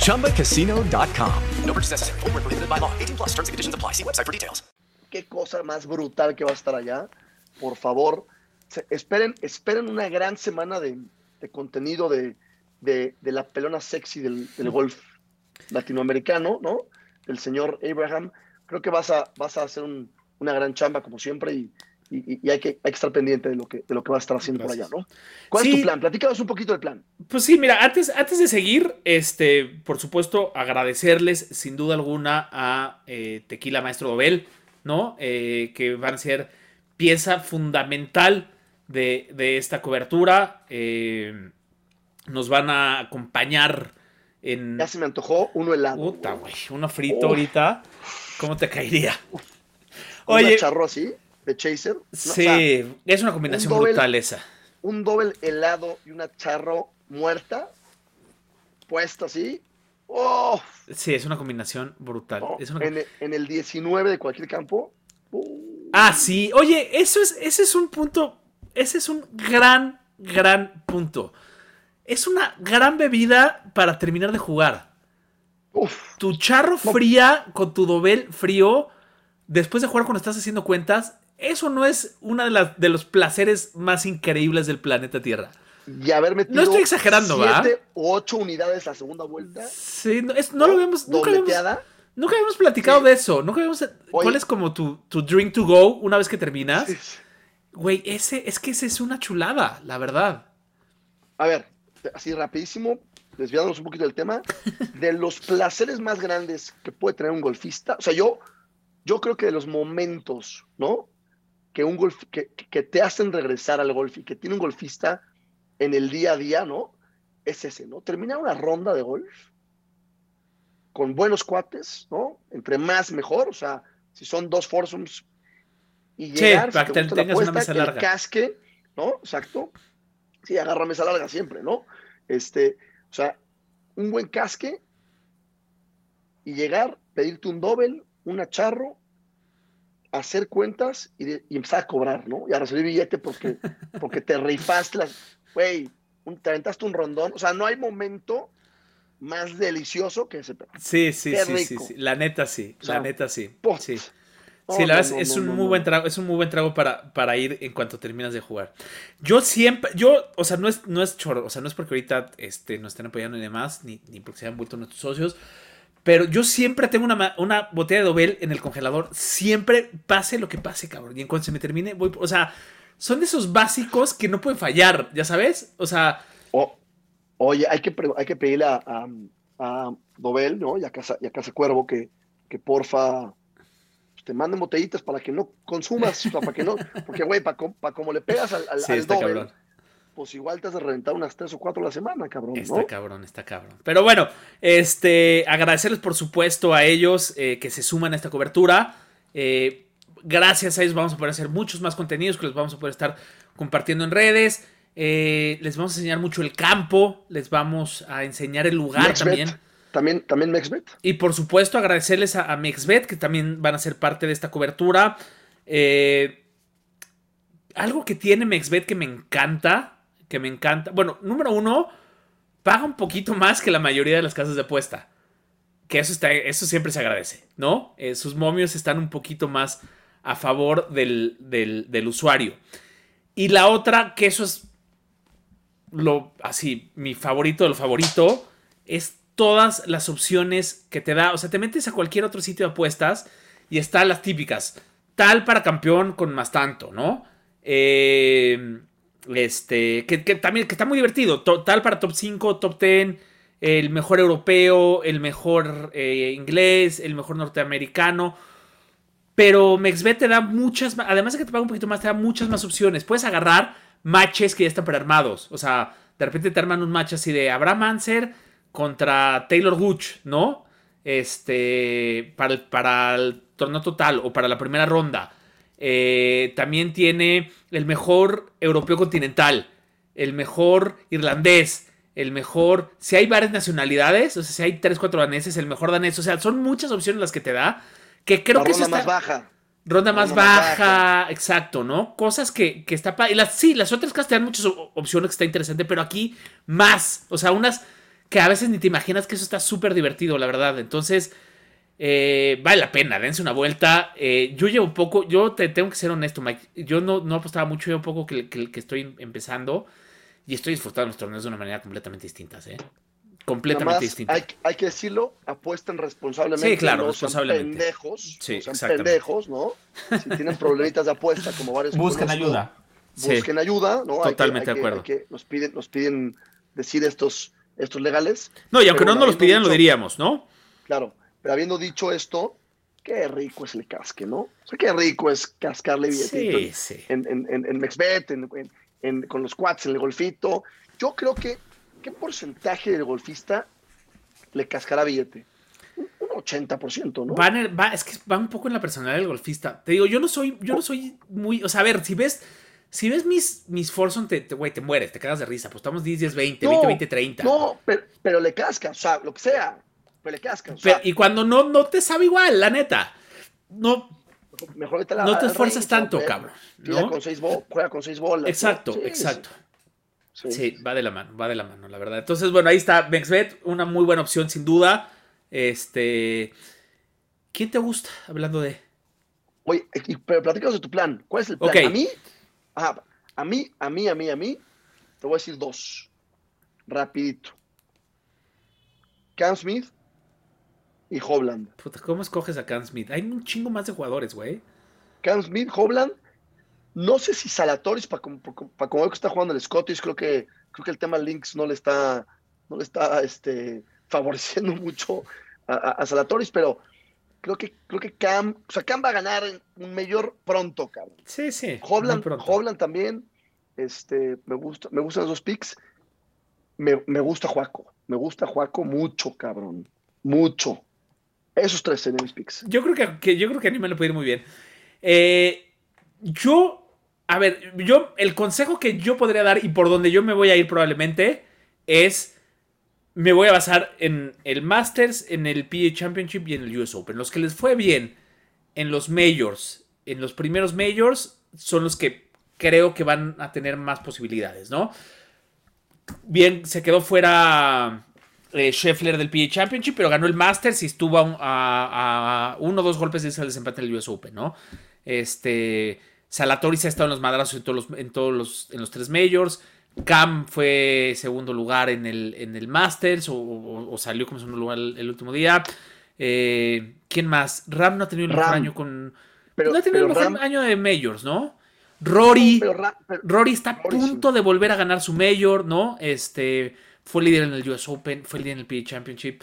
ChumbaCasino.com. No purchase necessary. Where prohibited by law. 18 plus terms and conditions apply. See website for details. qué cosa más brutal que va a estar allá. Por favor, esperen, esperen una gran semana de, de contenido de, de- de la pelona sexy del, del golf latinoamericano, ¿no? Del señor Abraham. Creo que vas a, vas a hacer un- una gran chamba, como siempre, y, y- y hay, que, hay que estar pendiente de lo que, de lo que va a estar haciendo por allá, ¿no? ¿Cuál es tu plan? Platícanos un poquito del plan. Pues sí, mira, antes, antes de seguir, este, por supuesto, agradecerles sin duda alguna a eh, Tequila Maestro Dobel, ¿no? Eh, que van a ser pieza fundamental de, de esta cobertura. Eh, nos van a acompañar en. Ya se me antojó uno helado. Puta, güey, uno frito ahorita. ¿Cómo te caería? Un Oye, charro así, de chaser. No, o sí, sea, es una combinación un doble- brutal esa. un doble helado y una charro muerta, puesta así. ¡Oh! Sí, es una combinación brutal. ¿no? Es una- En, el- en el 19 de cualquier campo. uh, Ah, sí. Oye, eso es, ese es un punto. Ese es un gran, gran punto. Es una gran bebida para terminar de jugar. uf, Tu charro fría con tu dobel frío, después de jugar cuando estás haciendo cuentas, eso no es uno de, las- de los placeres más increíbles del planeta Tierra. y haber metido. No estoy exagerando, ¿va? siete o ocho unidades la segunda vuelta. Sí, no, es- no lo habíamos. Nunca habíamos, nunca habíamos platicado Sí. de eso. Nunca habíamos. ¿Cuál es como tu, tu drink to go una vez que terminas? Sí. Güey, ese, es que ese es una chulada, la verdad. A ver, así rapidísimo, desviándonos un poquito del tema, de los placeres más grandes que puede tener un golfista, o sea, yo, yo creo que de los momentos, ¿no? Que un golf, que, que te hacen regresar al golf y que tiene un golfista en el día a día, ¿no? Es ese, ¿no? Terminar una ronda de golf con buenos cuates, ¿no? Entre más mejor, o sea, si son dos foursomes y Sí, llegar, si te gusta la apuesta, que el casque, ¿no? Exacto. Sí, agarra mesa larga siempre, ¿no? Este, o sea, un buen casque y llegar, pedirte un doble, una charro, hacer cuentas y, de- y empezar a cobrar, ¿no? Y a recibir billete porque, porque te rifaste las, güey, un- te aventaste un rondón. O sea, no hay momento más delicioso que ese. Sí, sí, Qué sí, sí, rico. sí. La neta sí, O sea, la neta sí. Sí, Sí, la no, verdad no, es no, un muy buen trago, es un muy buen trago para, para ir en cuanto terminas de jugar. Yo siempre, yo, o sea, no es, no es choro, o sea, no es porque ahorita este, nos estén apoyando y demás, ni, ni porque se hayan vuelto nuestros socios, pero yo siempre tengo una, una botella de Dobel en el congelador, siempre pase lo que pase, cabrón. Y en cuanto se me termine, voy, o sea, son de esos básicos que no pueden fallar, ¿ya sabes? O sea, O- oye, hay que, hay que pedirle a, a, a Dobel, ¿no? Y a Casa, y a Casa Cuervo que, que porfa te manden botellitas para que no consumas, o sea, para que no, porque güey, para como le pegas al, al, sí, al cabrón. pues igual te has de reventar unas tres o cuatro a la semana, cabrón, Está cabrón, está cabrón. Pero bueno, este, agradecerles por supuesto a ellos eh, que se suman a esta cobertura. Eh, gracias a ellos vamos a poder hacer muchos más contenidos que los vamos a poder estar compartiendo en redes. Eh, les vamos a enseñar mucho el campo, les vamos a enseñar el lugar Next bet. También. También, MexBet. Y por supuesto, agradecerles a, a MexBet, que también van a ser parte de esta cobertura. Eh, algo que tiene MexBet que me encanta, que me encanta. Bueno, número uno, paga un poquito más que la mayoría de las casas de apuesta. Que eso, está, eso siempre se agradece, ¿no? Eh, sus momios están un poquito más a favor del, del, del usuario. Y la otra, que eso es lo así, mi favorito del favorito, es todas las opciones que te da. O sea, te metes a cualquier otro sitio de apuestas y están las típicas. Tal para campeón con más tanto, ¿no? Eh, este, que, también que está muy divertido. Tal para top 5, top 10, el mejor europeo, el mejor eh, inglés, el mejor norteamericano. Pero MexBet te da muchas, además de que te paga un poquito más, te da muchas más opciones. Puedes agarrar matches que ya están prearmados. O sea, de repente te arman un match así de Abraham Anser contra Taylor Gooch, ¿no? Este, para el, para el torneo total o para la primera ronda. Eh, también tiene el mejor europeo continental, el mejor irlandés, el mejor. Si hay varias nacionalidades, o sea, si hay 3, 4 daneses, el mejor danés. O sea, son muchas opciones las que te da. Que creo la que ronda está- más baja. Ronda más Ronda baja, exacto, ¿no? Cosas que, que está... y las, sí, las otras casas te dan muchas opciones que está interesante, pero aquí más. O sea, unas que a veces ni te imaginas que eso está súper divertido, la verdad. Entonces, eh, vale la pena, dense una vuelta. Eh, yo llevo poco, yo te tengo que ser honesto, Mike. Yo no, no apostaba mucho, llevo poco que, que- que estoy empezando y estoy disfrutando los torneos de una manera completamente distinta, ¿eh? Completamente distinta. hay, hay que decirlo, apuesten responsablemente. Sí, claro, no sean responsablemente. pendejos. Sí, no pendejos, ¿no? Si tienen problemitas de apuesta, como varios Busquen conozco, ayuda. Sí. Busquen ayuda, ¿no? Hay que- Totalmente hay de que- acuerdo. hay que- nos, piden, nos piden decir estos, estos legales. No, y aunque no nos los pidieran, lo diríamos, ¿no? Claro, pero habiendo dicho esto, qué rico es el casque, ¿no? O sea, qué rico es cascarle billetito Sí, sí. en, en, en, en MexBet, en, con los quads, en el golfito. Yo creo que, ¿qué porcentaje del golfista le cascará billete? Un un 80%, ¿no? Van va, es que va un poco en la personalidad del golfista. Te digo, yo no soy, yo no soy muy. O sea, a ver, si ves, si ves mis, mis Forson, te, te, güey, te mueres, te cagas de risa. Apostamos 10, 10, 20, 20, 20, 30. No, pero, pero le casca, o sea, lo que sea, pero le casca. O Pero- sea, y cuando no, no te sabe igual, la neta. No, mejor a la- no te esfuerzas tanto, cabrón, ¿no? con seis juega con seis bolas. ¿no? exacto, Sí, exacto. sí. Sí, va de la mano, va de la mano, la verdad. Entonces, bueno, ahí está MexBet, una muy buena opción, sin duda. Este. ¿Quién te gusta? Hablando de. Oye, pero platícanos de tu plan. ¿Cuál es el plan? Ok. A mí, ajá, a mí, a mí, a mí, a mí, te voy a decir dos. Rapidito. Cam Smith y Hobland. Puta, ¿Cómo escoges a Cam Smith? Hay un chingo más de jugadores, güey. Cam Smith, Hobland. No sé si Salatoris, para como, para como veo que está jugando el Scottish, creo que, creo que el tema Links no le está, no le está este, favoreciendo mucho a, a- a Salatoris, pero creo que, creo que Cam, o sea, Cam va a ganar un mayor pronto, cabrón. Sí, sí. Hobland también. Este, me gusta, me gustan los dos picks. Me, me gusta Juaco. Me gusta Juaco mucho, cabrón. Mucho. Esos tres serían mis picks. Yo creo que, que- yo creo que a mí me lo puede ir muy bien. Eh, yo, a ver, yo, el consejo que yo podría dar y por donde yo me voy a ir probablemente es, me voy a basar en el Masters, en el PA Championship y en el US Open. Los que les fue bien en los Majors, en los primeros Majors, son los que creo que van a tener más posibilidades, ¿no? Bien, se quedó fuera eh, Scheffler del PA Championship, pero ganó el Masters y estuvo a, a- uno o dos golpes de al desempate en el US Open, ¿no? Este. Salatoris ha estado en los madrazos en todos los, en todos los, en los tres majors. Cam fue segundo lugar en el, en el Masters o, o- o salió como segundo lugar el, el último día. Eh, ¿Quién más? Ram no ha tenido el mejor Ram. año con. Pero, no ha tenido el pero mejor Ram- año de majors, ¿no? Rory. pero Ra- pero- Rory está a sí. punto de volver a ganar su Major, ¿no? Este fue líder en el US Open, fue líder en el PGA Championship.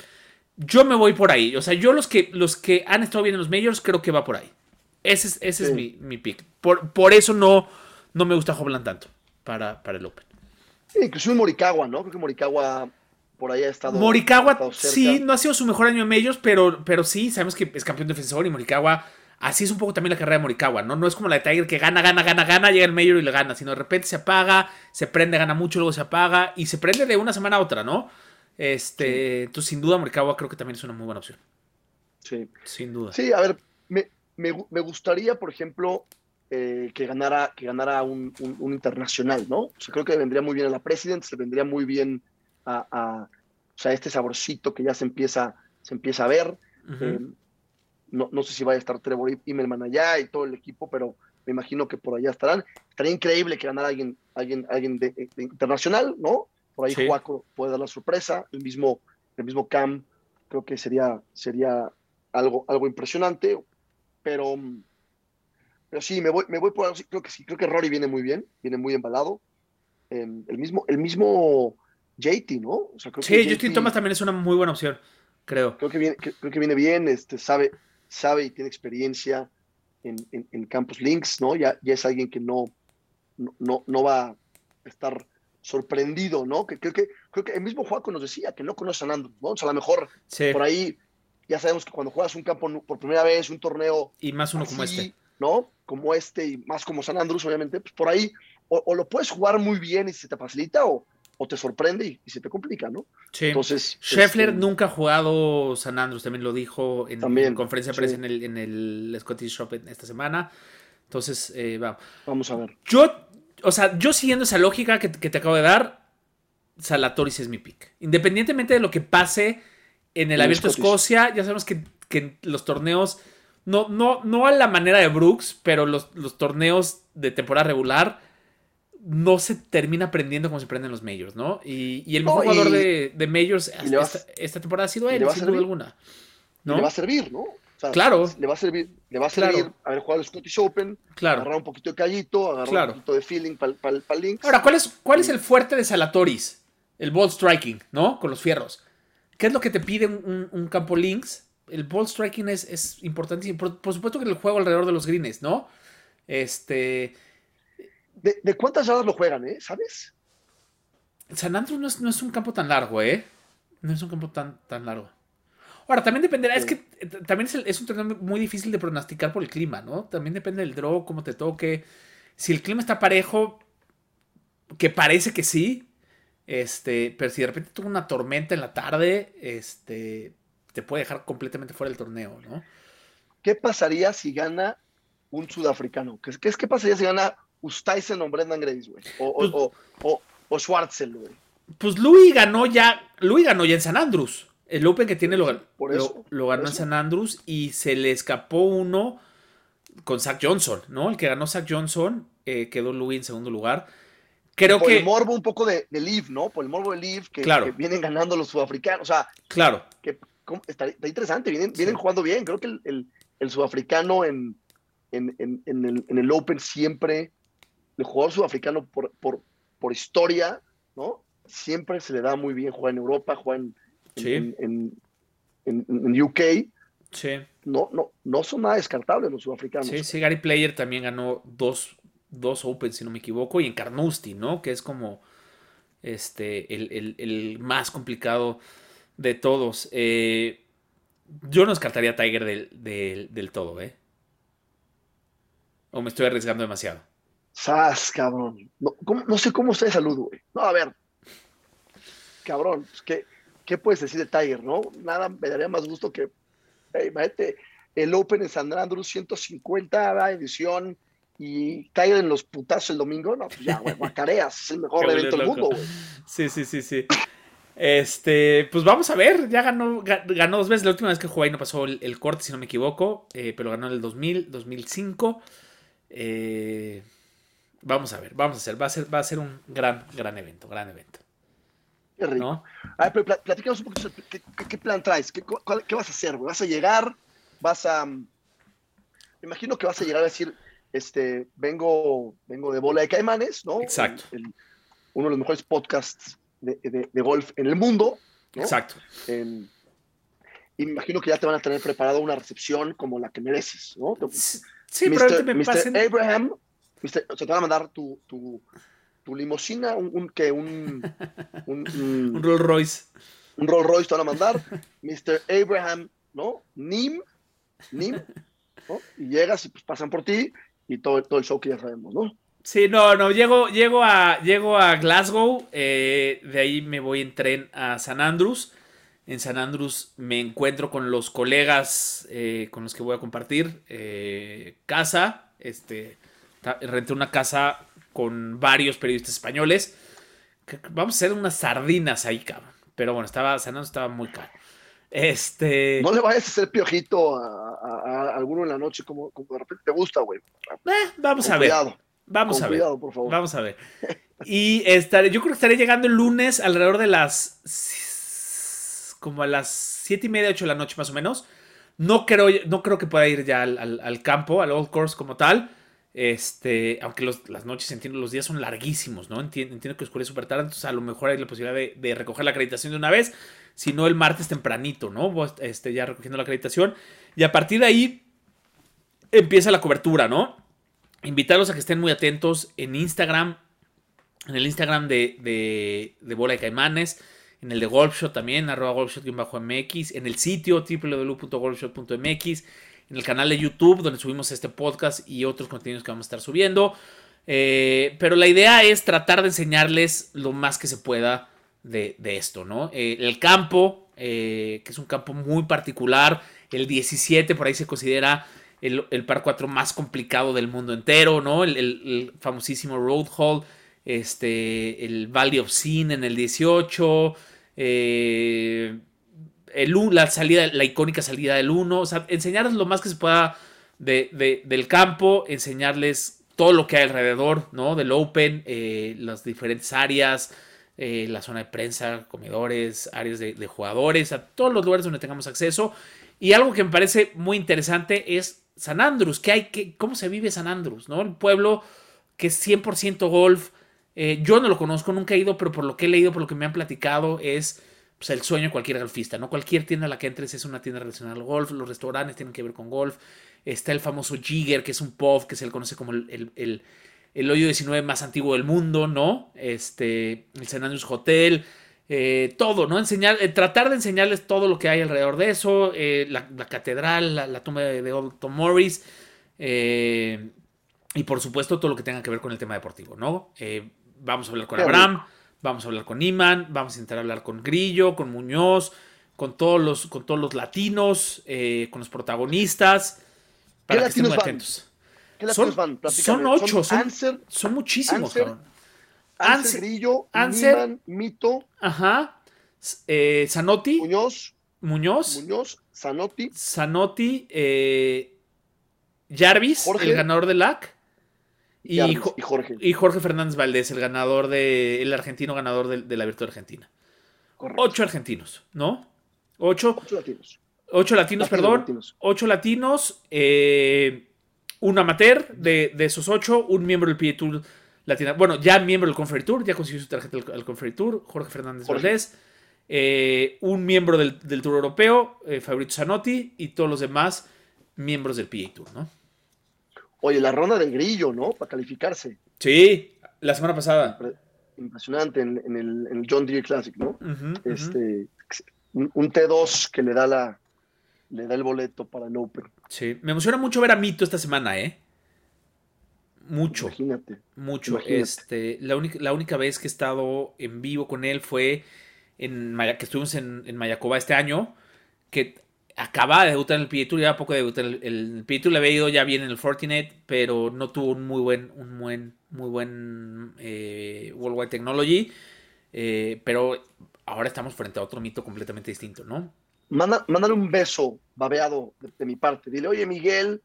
Yo me voy por ahí. O sea, yo los que, los que han estado bien en los Majors, creo que va por ahí. Ese es, ese es mi, mi pick. Por, por eso no, no me gusta Hobland tanto para, para el Open. Sí, inclusive Morikawa, ¿no? Creo que Morikawa por ahí ha estado. ha Morikawa, estado cerca. sí, no ha sido su mejor año en Majors, pero, pero sí, sabemos que es campeón defensor y Morikawa, así es un poco también la carrera de Morikawa, ¿no? No es como la de Tiger que gana, gana, gana, gana, llega el Major y le gana, sino de repente se apaga, se prende, gana mucho, luego se apaga y se prende de una semana a otra, ¿no? Este, entonces, sin duda, Morikawa creo que también es una muy buena opción. Sí. Sin duda. Sí, a ver, me, me me gustaría, por ejemplo, eh, que ganara, que ganara un, un- un internacional, ¿no? O sea, creo que le vendría muy bien a la Presidents, le vendría muy bien a, a- o sea, este saborcito que ya se empieza, se empieza a ver. Ujú. Eh, no, no sé si vaya a estar Trevor Immelman allá y todo el equipo, pero me imagino que por allá estarán. Estaría increíble que ganara alguien, alguien, alguien de, de internacional, ¿no? Por ahí Sí. Juaco puede dar la sorpresa, el mismo, el mismo Cam, creo que sería, sería algo, algo impresionante, pero, pero sí, me voy, me voy por creo que sí, creo que Rory viene muy bien, viene muy embalado. Eh, el mismo, el mismo JT, ¿no? O sea, creo Sí, que Justin JT Thomas también es una muy buena opción, creo. creo que viene, creo que viene bien, este, sabe, sabe y tiene experiencia en, en, en Campus Links, ¿no? Ya, ya es alguien que no, no, no, va a estar sorprendido, ¿no? Que creo que, creo que el mismo Juaco nos decía que no conoce a Nando, ¿no? O sea, a lo mejor Sí. por ahí ya sabemos que cuando juegas un campo por primera vez, un torneo Y más uno como este. ¿No? Como este y más como San Andrés, obviamente, pues por ahí o, o lo puedes jugar muy bien y se te facilita o, o te sorprende y, y se te complica, ¿no? Sí. Entonces, Scheffler este, nunca ha jugado San Andrews, también lo dijo en, También, en conferencia de sí. prensa en, el, en el Scottish Shop esta semana. Entonces, eh, vamos. Vamos a ver. Yo, o sea, yo siguiendo esa lógica que, que te acabo de dar, Salatoris es mi pick. Independientemente de lo que pase en el En Abierto. Escocia, ya sabemos que, que en los torneos, no, no, no a la manera de Brooks, pero los, los torneos de temporada regular no se termina aprendiendo como se aprenden los majors, ¿no? Y, y el No, mejor y- jugador de, de majors le va esta, esta temporada ha sido él, va a sin duda servir. alguna. Le va a servir, ¿no? O sea, Claro. Le va a servir, le va a servir Claro. haber jugado el Scottish Open, Claro. agarrar un poquito de callito, agarrar Claro. un poquito de feeling para el Links. Ahora, ¿cuál es, ¿cuál es el fuerte de Salatoris? El ball striking, ¿no? Con los fierros. ¿Qué es lo que te pide un, un- un campo links? El ball striking es, es importantísimo. Por, por supuesto que el juego alrededor de los greens, ¿no? Este. ¿De, de cuántas yardas lo juegan, eh? ¿Sabes? San Andrews no es, no es un campo tan largo, ¿eh? No es un campo tan, tan largo. Ahora, también dependerá, es que eh, también es, el- es un torneo muy difícil de pronosticar por el clima, ¿no? También depende del draw, cómo te toque. Si el clima está parejo, que parece que sí, este, pero si de repente tuvo una tormenta en la tarde, este, te puede dejar completamente fuera del torneo, ¿no? ¿Qué pasaría si gana un sudafricano? ¿Qué, qué, qué pasaría si gana Ustaisen o Brendan Grace, güey? O, o, Pues- o, o, o güey. Pues Louis ganó ya, Louis ganó ya en San Andrews. El Open que tiene lo, Por eso, lo ganó en eso. San Andrews y se le escapó uno con Zach Johnson, ¿no? El que ganó Zach Johnson eh, quedó Louis en segundo lugar. Creo Por que, el morbo un poco de, de Liv, ¿no? Por el morbo de Liv que, Claro. que vienen ganando los sudafricanos. O sea, claro, que está, está interesante, vienen, vienen jugando bien. Creo que el, el- el sudafricano en, en, en- el, en el Open siempre, el jugador sudafricano por, por, por historia, ¿no? Siempre se le da muy bien jugar en Europa, jugar en, en- Sí. en UK. sí. No, no, no son nada descartables los sudafricanos. Sí, sí, Gary Player también ganó dos, dos Open, si no me equivoco, y en Carnoustie, ¿no? Que es como este, el, el- el más complicado de todos. Eh, yo no descartaría a Tiger del, del- del todo, ¿eh? O me estoy arriesgando demasiado. Sas, cabrón. No, ¿cómo- no sé cómo está de salud, güey. No, a ver. Cabrón, pues, ¿qué, ¿qué puedes decir de Tiger, no? Nada me daría más gusto que. Hey, imagínate, el Open en San Andrews, 150 edición, y Tiger en los putazos el domingo. No, pues ya, güey, guacareas. Es el mejor evento del mundo, güey. Sí, sí, sí, sí. Este, pues vamos a ver, ya ganó, ga- ganó dos veces. La última vez que jugó ahí no pasó el, el corte, si no me equivoco, eh, pero ganó en el 2000, 2005. Eh, vamos a ver, vamos a hacer, va a ser, va a ser un gran, gran evento, gran evento. Qué rico. ¿No? A ver, pero pla- platícanos un poquito. ¿Qué, plan traes? ¿Qué, cuál- qué vas a hacer? ¿Vas a llegar? ¿Vas a.? mm, Me imagino que vas a llegar a decir, este, vengo, vengo de bola de caimanes, ¿no? Exacto. El- el- uno de los mejores podcasts de, de- de golf en el mundo. ¿no? Exacto. Imagino que ya te van a tener preparado una recepción como la que mereces, ¿no? Sí, Mr. probablemente me Mr. pasen. Abraham, Mr. o sea, te van a mandar tu, tu, tu limusina, un, un, que un, un, un- Un Rolls Royce. un Rolls Royce te van a mandar, Mr. Abraham, ¿no? Nim, Nim, ¿no? Y llegas y pues pasan por ti y todo, todo el show que ya sabemos, ¿no? Sí, no, no, llego, llego, a, llego a Glasgow, eh, de ahí me voy en tren a San Andrews. En San Andrews me encuentro con los colegas eh, con los que voy a compartir eh, casa. Este, renté una casa con varios periodistas españoles. Vamos a hacer unas sardinas ahí, cabrón. Pero bueno, estaba, San Andrews estaba muy caro. Este. No le vayas a hacer piojito a, a- a alguno en la noche como, como de repente te gusta, güey. eh, vamos Con a ver. cuidado. Vamos Con a ver. cuidado, por favor. Vamos a ver. Y estaré, yo creo que estaré llegando el lunes alrededor de las. como a las siete y media, ocho de la noche más o menos. No creo, no creo que pueda ir ya al, al- al campo, al Old Course como tal. Este, aunque los- las noches, entiendo, los días son larguísimos, ¿no? Entiendo, entiendo que oscurece súper tarde, entonces a lo mejor hay la posibilidad de, de recoger la acreditación de una vez, si no el martes tempranito, ¿no? Este, ya recogiendo la acreditación. Y a partir de ahí empieza la cobertura, ¿no? Invitarlos a que estén muy atentos en Instagram, en el Instagram de, de, Bola de Caimanes, en el de Golfshot también, arroba golfshot-mx, en el sitio www.golfshot.mx, en el canal de YouTube donde subimos este podcast y otros contenidos que vamos a estar subiendo. Eh, pero la idea es tratar de enseñarles lo más que se pueda de, de esto, ¿no? Eh, el campo, eh, que es un campo muy particular, el 17 por ahí se considera el, par 4 más complicado del mundo entero, ¿no? El, famosísimo Road Hall, este, el Valley of Sin en el 18, eh, el, la salida, la icónica salida del 1, o sea, enseñarles lo más que se pueda de- de- del campo, enseñarles todo lo que hay alrededor, ¿no? Del Open, eh, las diferentes áreas, eh, la zona de prensa, comedores, áreas de, de jugadores, a todos los lugares donde tengamos acceso. Y algo que me parece muy interesante es San Andrews, ¿qué hay, qué, ¿cómo se vive San Andrews? ¿no? El pueblo que es 100% golf. Eh, yo no lo conozco, nunca he ido, pero por lo que he leído, por lo que me han platicado, es pues, el sueño de cualquier golfista, ¿no? Cualquier tienda a la que entres es una tienda relacionada al golf, los restaurantes tienen que ver con golf. Está el famoso Jigger, que es un pub que se le conoce como el, el, el- hoyo 19 más antiguo del mundo, ¿no? Este, el San Andrews Hotel, eh, todo, ¿no? Enseñar, eh, tratar de enseñarles todo lo que hay alrededor de eso, eh, la, la catedral, la, la tumba de, de Old Tom Morris, eh, y por supuesto todo lo que tenga que ver con el tema deportivo, ¿no? Vamos a hablar con Qué Abraham, vamos a hablar con Iman, vamos a intentar hablar con Grillo, con Muñoz, con todos los, con todos los latinos, con los protagonistas, para que estén muy van? atentos. ¿Qué Son, van? son ocho, son, muchísimos, cabrón. Anser- Grillo, Niman, Mito, Ajá. Eh, Zanotti, Muñoz, Muñoz, Muñoz, Zanotti, Zanotti, eh, Jarvis, Jorge. el ganador del LAC. Y, Jarvis Jo- y Jorge. y Jorge Fernández Valdés, el ganador de. el argentino ganador de, de la Virtud Argentina. Correcto. Ocho argentinos, ¿no? Ocho. Ocho latinos. Ocho latinos, Latinos, perdón. latinos. Ocho latinos. eh, un amateur de, de esos ocho. Un miembro del PGA Latina. Bueno, ya miembro del Conferry Tour. Ya consiguió su tarjeta al, Conferry Tour. Jorge Fernández Jorge. Valdés. eh, un miembro del, del Tour Europeo. eh, Fabrizio Zanotti. Y todos los demás miembros del PGA Tour, ¿no? Oye, la ronda del Grillo, ¿no? Para calificarse. Sí, la semana pasada. Impre- Impresionante en, en el, en el John Deere Classic, ¿no? Este, un, un T2 que le da la le da el boleto para el Open. Sí, me emociona mucho ver a Mito esta semana, ¿eh? Mucho. Imagínate. Mucho. Imagínate. Este, la, única, la única vez que he estado en vivo con él fue en que estuvimos en, en Mayacoba este año, que acaba de debutar en el PGA Tour, ya poco de debutar en el, el PGA Tour, le había ido ya bien en el Fortinet, pero no tuvo un muy buen, un buen, muy buen eh, Worldwide Technology. eh, pero ahora estamos frente a otro mito completamente distinto, ¿no? Manda, mándale un beso babeado de, de mi parte. Dile, oye Miguel,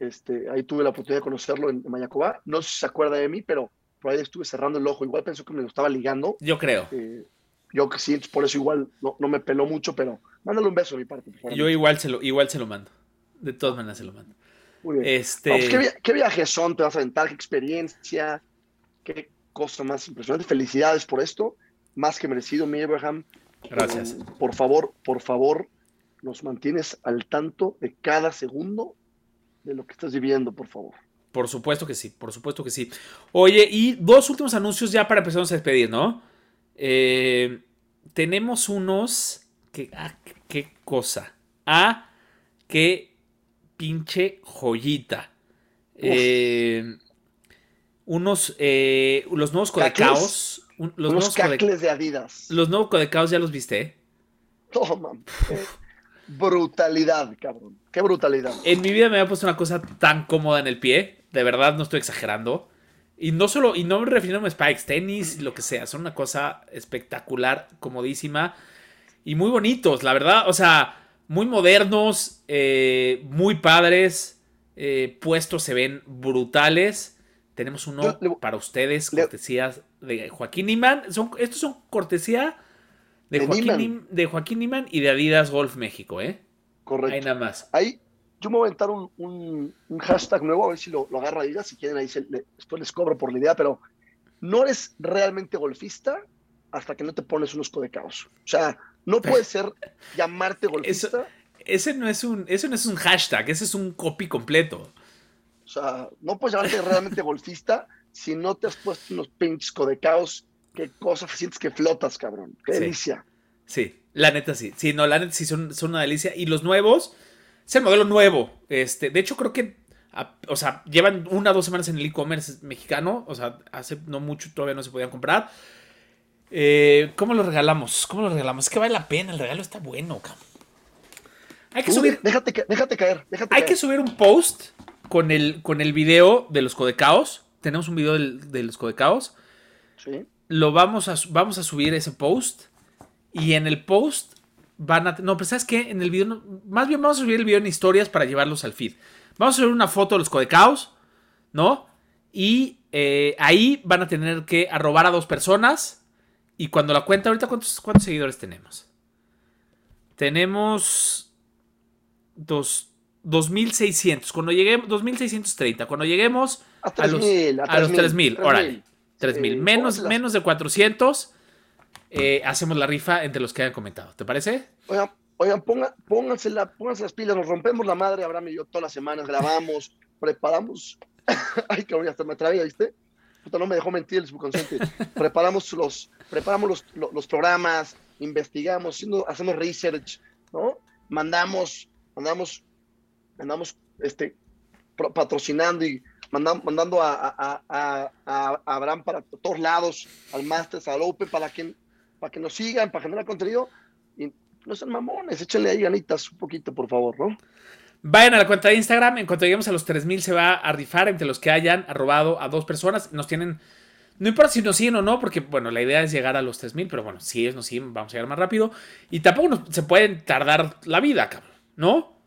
este, ahí tuve la oportunidad de conocerlo en, en Mayacobá. No sé si se acuerda de mí, pero por ahí estuve cerrando el ojo. Igual pensó que me lo estaba ligando. Yo creo. Eh, yo que sí, por eso igual no, no me peló mucho, pero mándale un beso de mi parte, por favor. Yo igual se lo, igual se lo mando. De todas maneras se lo mando. Muy bien. Este. No, pues, ¿qué, via- qué viajes son? ¿Te vas a aventar? ¿Qué experiencia? ¿Qué cosa más impresionante? Felicidades por esto. Más que merecido, mi Abraham. Gracias. Por favor, por favor, nos mantienes al tanto de cada segundo de lo que estás viviendo, por favor. Por supuesto que sí, por supuesto que sí. Oye, y dos últimos anuncios ya para empezarnos a despedir, ¿no? Eh, tenemos unos. Que, ah, qué cosa. Ah, qué pinche joyita. Eh, unos, eh, los nuevos codecaos. un- los, nuevos code- cacles de Adidas. los nuevos codecaos ya los viste. Toma. eh, brutalidad, cabrón. Qué brutalidad. En mi vida me había puesto una cosa tan cómoda en el pie. De verdad, no estoy exagerando. Y no solo, y no me refiero a spikes, tenis, lo que sea. Son una cosa espectacular, comodísima. Y muy bonitos, la verdad. O sea, muy modernos, eh, muy padres. eh, puestos se ven brutales. Tenemos uno Yo le- para ustedes, le- cortesías de Joaquín Niman. Son, estos son cortesía de, De Joaquín, de Niman y de Adidas Golf México, ¿eh? Correcto. Ahí nada más. Ahí yo me voy a aventar un, un- un hashtag nuevo, a ver si lo, lo agarra Adidas, si quieren ahí se- le- después les cobro por la idea, pero no eres realmente golfista hasta que no te pones unos codecaos. O sea, no puedes ser, llamarte golfista, Ese no es un, ese no es un hashtag, ese es un copy completo. o sea, no puedes llamarte realmente golfista si no te has puesto unos pinches codecaos. Qué cosa, sientes que flotas, cabrón. Qué Sí. delicia. Sí, la neta sí. Sí, no, la neta sí son, son una delicia. Y los nuevos, es el modelo nuevo. Este, de hecho, creo que, a- o sea, llevan una o dos semanas en el e-commerce mexicano. O sea, hace no mucho todavía no se podían comprar. Eh, ¿Cómo los regalamos? ¿Cómo los regalamos? Es que vale la pena, el regalo está bueno, cabrón. Hay que subir, déjate, déjate caer, déjate hay caer. que subir un post con el, con el video de los codecaos. Tenemos un video del- de los codecaos. Sí. Lo vamos a, vamos a subir ese post. Y en el post van a. No, pues sabes que en el video. no- más bien vamos a subir el video en historias para llevarlos al feed. Vamos a subir una foto de los codecaos, ¿no? Y eh, ahí van a tener que arrobar a dos personas. Y cuando la cuenta, ahorita, ¿cuántos, cuántos seguidores tenemos? Tenemos. Dos, 2600. Cuando lleguemos. 2630. Cuando lleguemos A a los, 3000, a a los 3000. 3000, Órale. 3000. Sí, menos, menos de 400. eh, hacemos la rifa entre los que hayan comentado. ¿Te parece? Oigan, oigan ponga- pónganse, la- pónganse las pilas, nos rompemos la madre, Abraham y yo todas las semanas, grabamos, preparamos. Ay, cabrón, hasta me trabé, ¿viste? Puta, no me dejó mentir el subconsciente. preparamos los, preparamos los, lo- los programas, investigamos, haciendo- hacemos research, ¿no? Mandamos, mandamos, mandamos, este, patrocinando y mandam- mandando a, a- a- a- Abraham para todos lados, al Masters, al Open, para que, para que nos sigan, para generar contenido. Y no sean mamones, échenle ahí ganitas un poquito, por favor, ¿no? Vayan a la cuenta de Instagram. En cuanto lleguemos a los 3000, se va a rifar entre los que hayan arrobado a dos personas. Nos tienen. No importa si nos siguen o no, porque bueno, la idea es llegar a los 3000, pero bueno, si ellos nos siguen, vamos a llegar más rápido. Y tampoco nos- se pueden tardar la vida, cabrón, ¿no?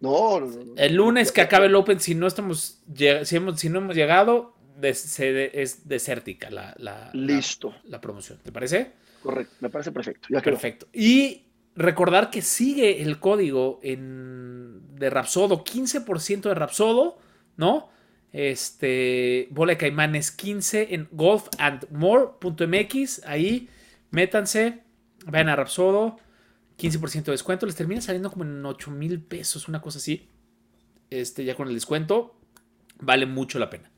No, no, no, no. El lunes que acabe el Open, si no estamos, si, hemos- si no hemos llegado, des- es desértica la, la, la- Listo. la promoción. ¿Te parece? Correcto, me parece perfecto. Ya quedó. Perfecto. Y recordar que sigue el código en, de Rapsodo, 15% de Rapsodo, ¿no? Este, bola de caimanes 15 en golfandmore.mx. Ahí, métanse, vayan a Rapsodo, 15% de descuento. Les termina saliendo como en 8 mil pesos, una cosa así. Este, ya con el descuento, vale mucho la pena.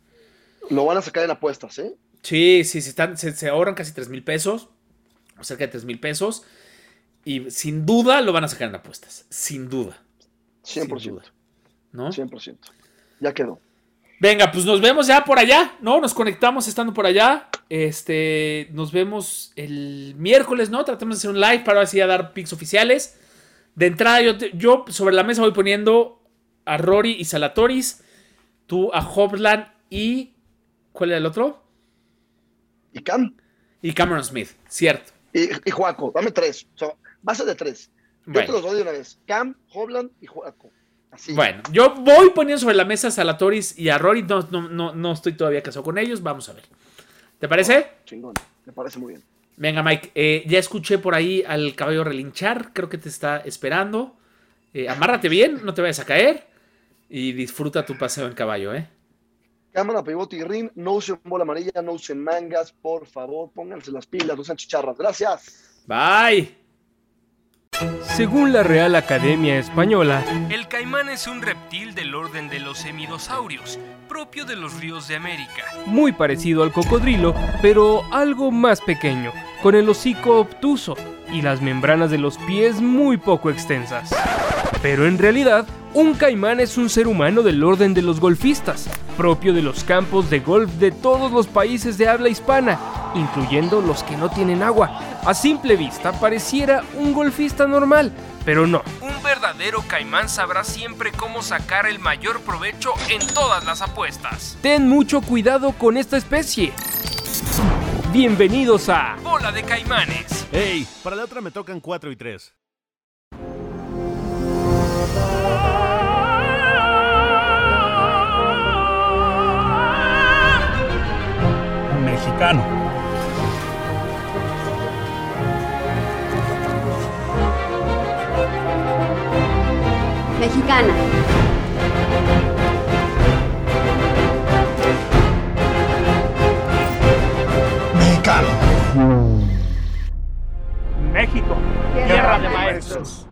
Lo van a sacar en apuestas, ¿eh? Sí, sí, se, están, se, se ahorran casi 3 mil pesos, o cerca de 3 mil pesos, y sin duda lo van a sacar en apuestas, sin duda, 100%. Sin duda. ¿no? 100%. Ya quedó. Venga, pues nos vemos ya por allá, ¿no? Nos conectamos estando por allá, este, nos vemos el miércoles, ¿no? Tratamos de hacer un live para así a dar pics oficiales. De entrada, yo, te- yo sobre la mesa voy poniendo a Rory y Salatoris, tú a Hopland y... ¿Cuál era el otro? Y Cam Y Cameron Smith, cierto. y, y Juaco, dame tres. O sea, base de tres. Yo Bueno. te los doy de una vez. Cam, Hobland y Juaco. Así. Bueno, yo voy poniendo sobre la mesa a Salatoris y a Rory. No, no, no, no estoy todavía casado con ellos. Vamos a ver. ¿Te parece? Chingón. Me parece muy bien. Venga, Mike. eh, ya escuché por ahí al caballo relinchar. Creo que te está esperando. Eh, amárrate bien, no te vayas a caer. Y disfruta tu paseo en caballo, ¿eh? Cámara, pivote y ring. No usen bola amarilla, no usen mangas. Por favor, pónganse las pilas, no sean chicharras. Gracias. Bye. Según la Real Academia Española, el caimán es un reptil del orden de los hemidosaurios, propio de los ríos de América. Muy parecido al cocodrilo, pero algo más pequeño, con el hocico obtuso, y las membranas de los pies muy poco extensas. Pero en realidad, un caimán es un ser humano del orden de los golfistas, propio de los campos de golf de todos los países de habla hispana, incluyendo los que no tienen agua. A simple vista pareciera un golfista normal, pero no. Un verdadero caimán sabrá siempre cómo sacar el mayor provecho en todas las apuestas. Ten mucho cuidado con esta especie. Bienvenidos a Bola de Caimanes. Hey, para la otra me tocan 4 y 3. Mexicano. Mexicana. México, tierra de maestros.